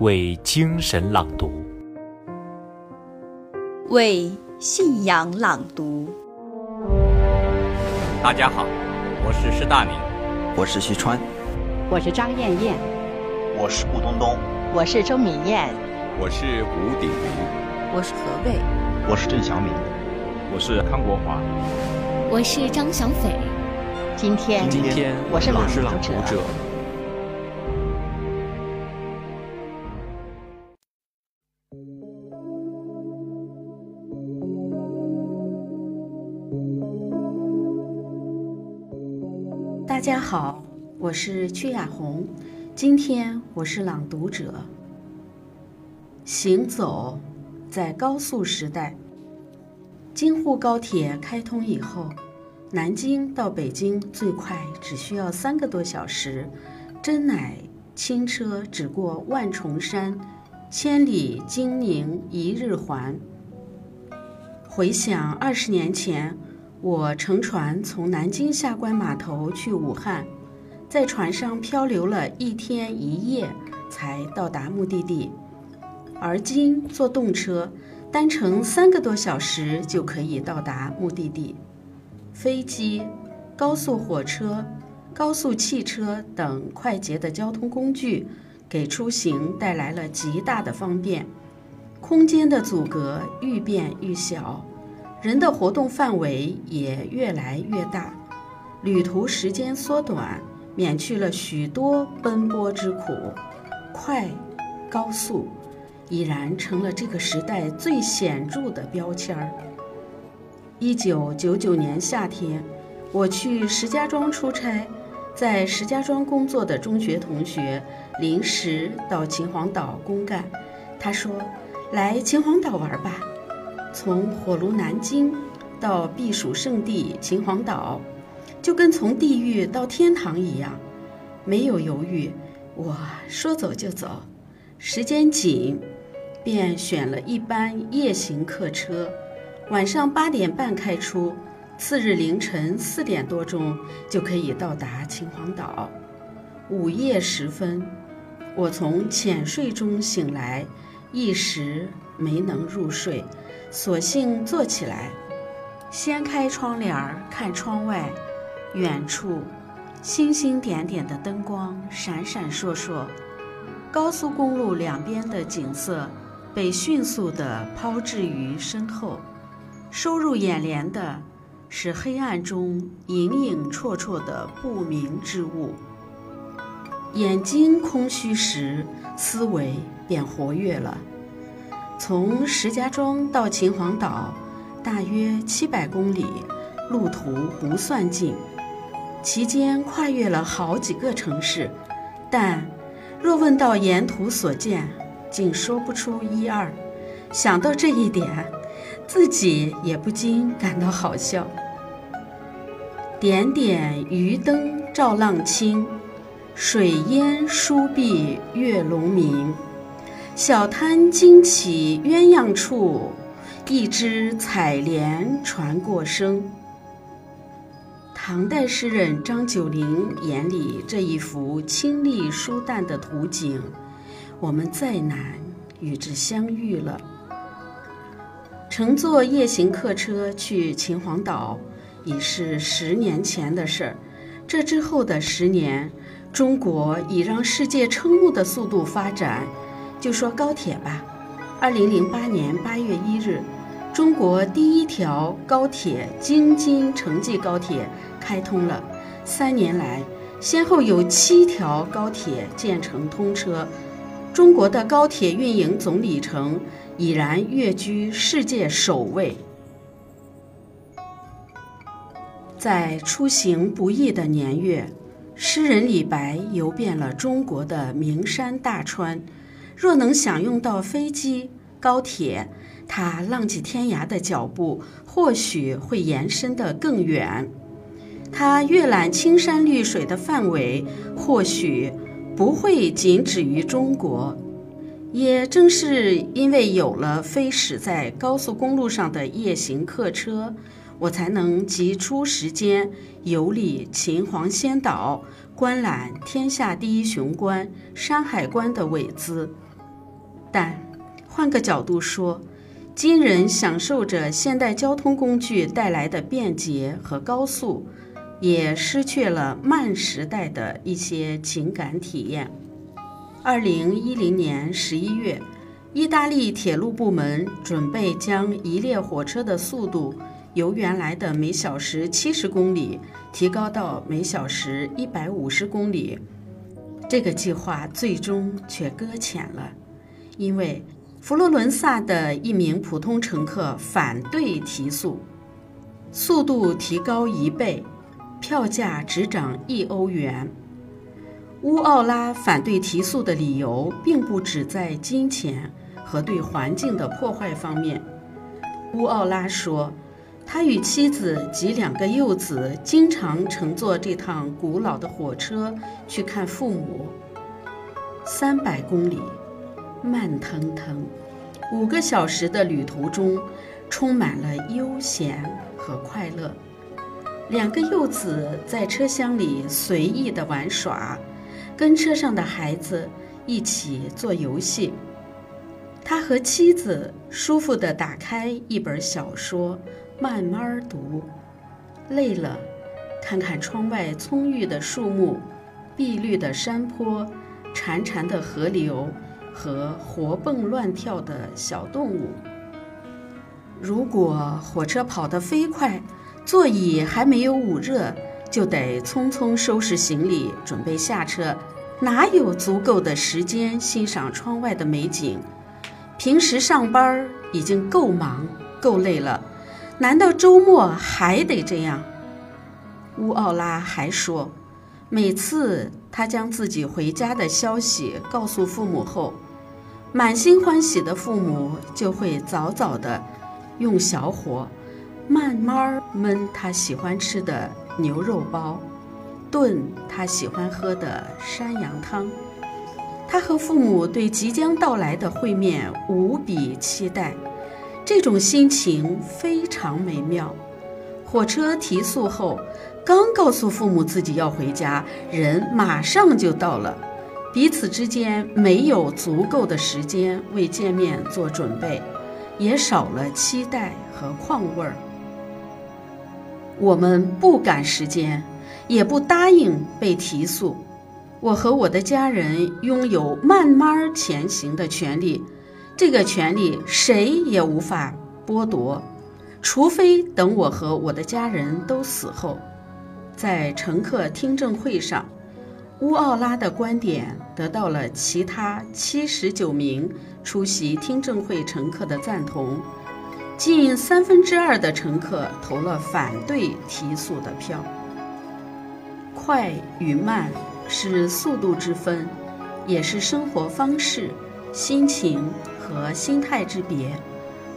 为精神朗读，为信仰朗读。大家好，我是施大明，我是徐川，我是张艳艳，我是顾东东，我是周敏燕，我是吴鼎林，我是何卫，我是郑小敏，我是康国华，我是张小斐。今天，今天我是朗读者。大家好，我是曲雅红，今天我是朗读者。行走在高速时代，京沪高铁开通以后。南京到北京最快只需要三个多小时，真乃轻车只过万重山，千里经宁一日还。回想二十年前，我乘船从南京下关码头去武汉，在船上漂流了一天一夜才到达目的地，而今坐动车，单程三个多小时就可以到达目的地。飞机、高速火车、高速汽车等快捷的交通工具，给出行带来了极大的方便。空间的阻隔愈变愈小，人的活动范围也越来越大，旅途时间缩短，免去了许多奔波之苦。快、高速，已然成了这个时代最显著的标签儿。一九九九年夏天，我去石家庄出差，在石家庄工作的中学同学临时到秦皇岛公干。他说：“来秦皇岛玩吧，从火炉南京到避暑胜地秦皇岛，就跟从地狱到天堂一样。”没有犹豫，我说走就走。时间紧，便选了一班夜行客车。晚上八点半开出，次日凌晨四点多钟就可以到达秦皇岛。午夜时分，我从浅睡中醒来，一时没能入睡，索性坐起来，掀开窗帘儿看窗外，远处星星点点的灯光闪闪烁烁，高速公路两边的景色被迅速地抛掷于身后。收入眼帘的是黑暗中影影绰绰的不明之物。眼睛空虚时，思维便活跃了。从石家庄到秦皇岛，大约七百公里，路途不算近，其间跨越了好几个城市，但若问到沿途所见，竟说不出一二。想到这一点。自己也不禁感到好笑。点点渔灯照浪清，水烟疏碧月笼明。小滩惊起鸳鸯处，一枝采莲传过声。唐代诗人张九龄眼里这一幅清丽疏淡的图景，我们再难与之相遇了。乘坐夜行客车去秦皇岛，已是十年前的事儿。这之后的十年，中国以让世界瞠目的速度发展。就说高铁吧，二零零八年八月一日，中国第一条高铁京津城际高铁开通了。三年来，先后有七条高铁建成通车，中国的高铁运营总里程。已然跃居世界首位。在出行不易的年月，诗人李白游遍了中国的名山大川。若能享用到飞机、高铁，他浪迹天涯的脚步或许会延伸得更远。他阅览青山绿水的范围或许不会仅止于中国。也正是因为有了飞驶在高速公路上的夜行客车，我才能挤出时间游历秦皇仙岛，观览天下第一雄关山海关的伟姿，但换个角度说，今人享受着现代交通工具带来的便捷和高速，也失去了慢时代的一些情感体验。二零一零年十一月，意大利铁路部门准备将一列火车的速度由原来的每小时七十公里提高到每小时一百五十公里。这个计划最终却搁浅了，因为佛罗伦萨的一名普通乘客反对提速，速度提高一倍，票价只涨一欧元。乌奥拉反对提速的理由并不只在金钱和对环境的破坏方面。乌奥拉说，他与妻子及两个幼子经常乘坐这趟古老的火车去看父母。三百公里，慢腾腾，五个小时的旅途中，充满了悠闲和快乐。两个幼子在车厢里随意的玩耍。跟车上的孩子一起做游戏，他和妻子舒服地打开一本小说，慢慢读。累了，看看窗外葱郁的树木、碧绿的山坡、潺潺的河流和活蹦乱跳的小动物。如果火车跑得飞快，座椅还没有捂热。就得匆匆收拾行李，准备下车，哪有足够的时间欣赏窗外的美景？平时上班已经够忙够累了，难道周末还得这样？乌奥拉还说，每次他将自己回家的消息告诉父母后，满心欢喜的父母就会早早的用小火慢慢焖他喜欢吃的。牛肉包，炖他喜欢喝的山羊汤。他和父母对即将到来的会面无比期待，这种心情非常美妙。火车提速后，刚告诉父母自己要回家，人马上就到了，彼此之间没有足够的时间为见面做准备，也少了期待和况味儿。我们不赶时间，也不答应被提速。我和我的家人拥有慢慢前行的权利，这个权利谁也无法剥夺，除非等我和我的家人都死后。在乘客听证会上，乌奥拉的观点得到了其他七十九名出席听证会乘客的赞同。近三分之二的乘客投了反对提速的票。快与慢是速度之分，也是生活方式、心情和心态之别。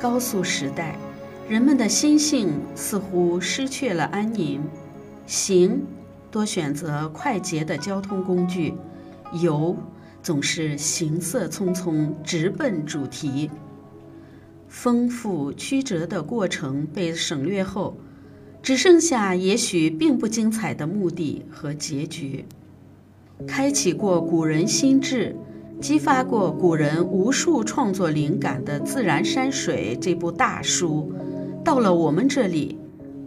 高速时代，人们的心性似乎失去了安宁，行多选择快捷的交通工具，游总是行色匆匆，直奔主题。丰富曲折的过程被省略后，只剩下也许并不精彩的目的和结局。开启过古人心智，激发过古人无数创作灵感的《自然山水》这部大书，到了我们这里，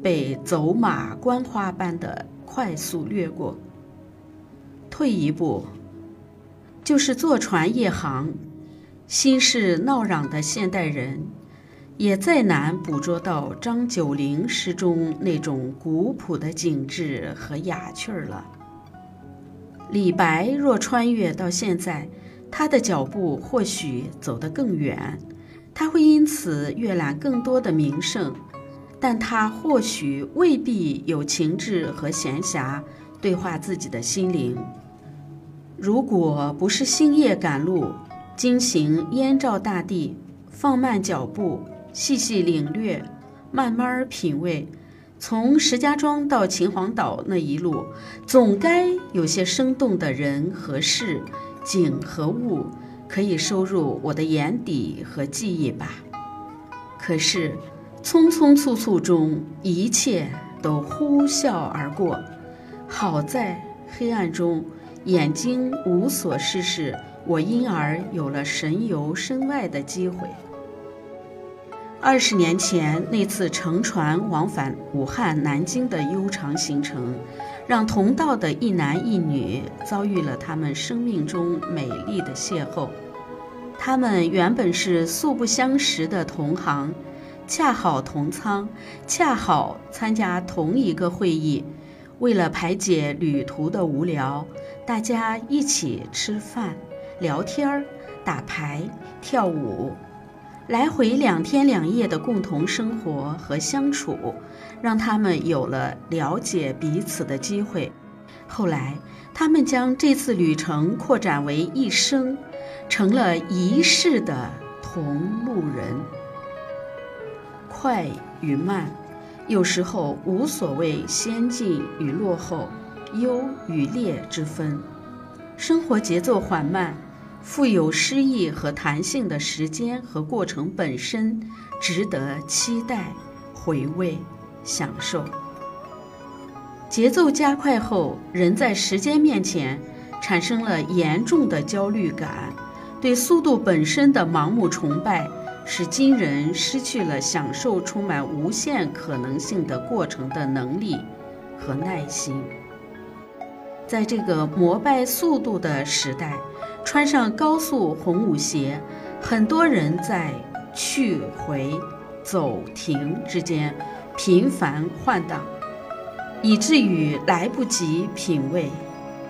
被走马观花般的快速掠过。退一步，就是坐船夜航。心事闹嚷的现代人，也再难捕捉到张九龄诗中那种古朴的景致和雅趣儿了。李白若穿越到现在，他的脚步或许走得更远，他会因此阅览更多的名胜，但他或许未必有情致和闲暇对话自己的心灵。如果不是星夜赶路。惊醒燕赵大地，放慢脚步，细细领略，慢慢品味。从石家庄到秦皇岛那一路，总该有些生动的人和事、景和物，可以收入我的眼底和记忆吧。可是，匆匆促促中，一切都呼啸而过。好在黑暗中，眼睛无所事事。我因而有了神游身外的机会。二十年前那次乘船往返武汉、南京的悠长行程，让同道的一男一女遭遇了他们生命中美丽的邂逅。他们原本是素不相识的同行，恰好同舱，恰好参加同一个会议。为了排解旅途的无聊，大家一起吃饭、聊天儿、打牌、跳舞。来回两天两夜的共同生活和相处，让他们有了了解彼此的机会。后来，他们将这次旅程扩展为一生，成了一世的同路人。快与慢，有时候无所谓先进与落后、优与劣之分。生活节奏缓慢。富有诗意和弹性的时间和过程本身，值得期待、回味、享受。节奏加快后，人在时间面前产生了严重的焦虑感，对速度本身的盲目崇拜，使今人失去了享受充满无限可能性的过程的能力和耐心。在这个膜拜速度的时代。穿上高速红舞鞋，很多人在去回、走停之间频繁换挡，以至于来不及品味，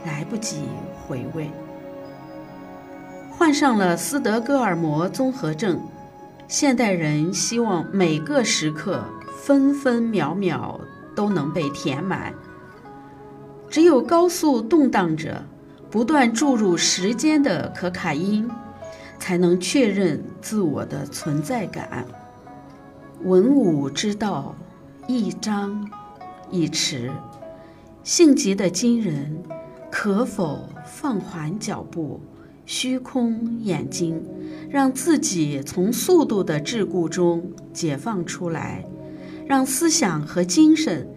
来不及回味。患上了斯德哥尔摩综合症，现代人希望每个时刻、分分秒秒都能被填满，只有高速动荡着。不断注入时间的可卡因，才能确认自我的存在感。文武之道，一张一弛。性急的今人，可否放缓脚步，虚空眼睛，让自己从速度的桎梏中解放出来，让思想和精神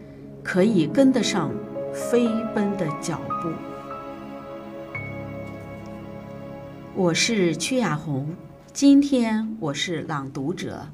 可以跟得上飞奔的脚步。我是曲雅红，今天我是朗读者。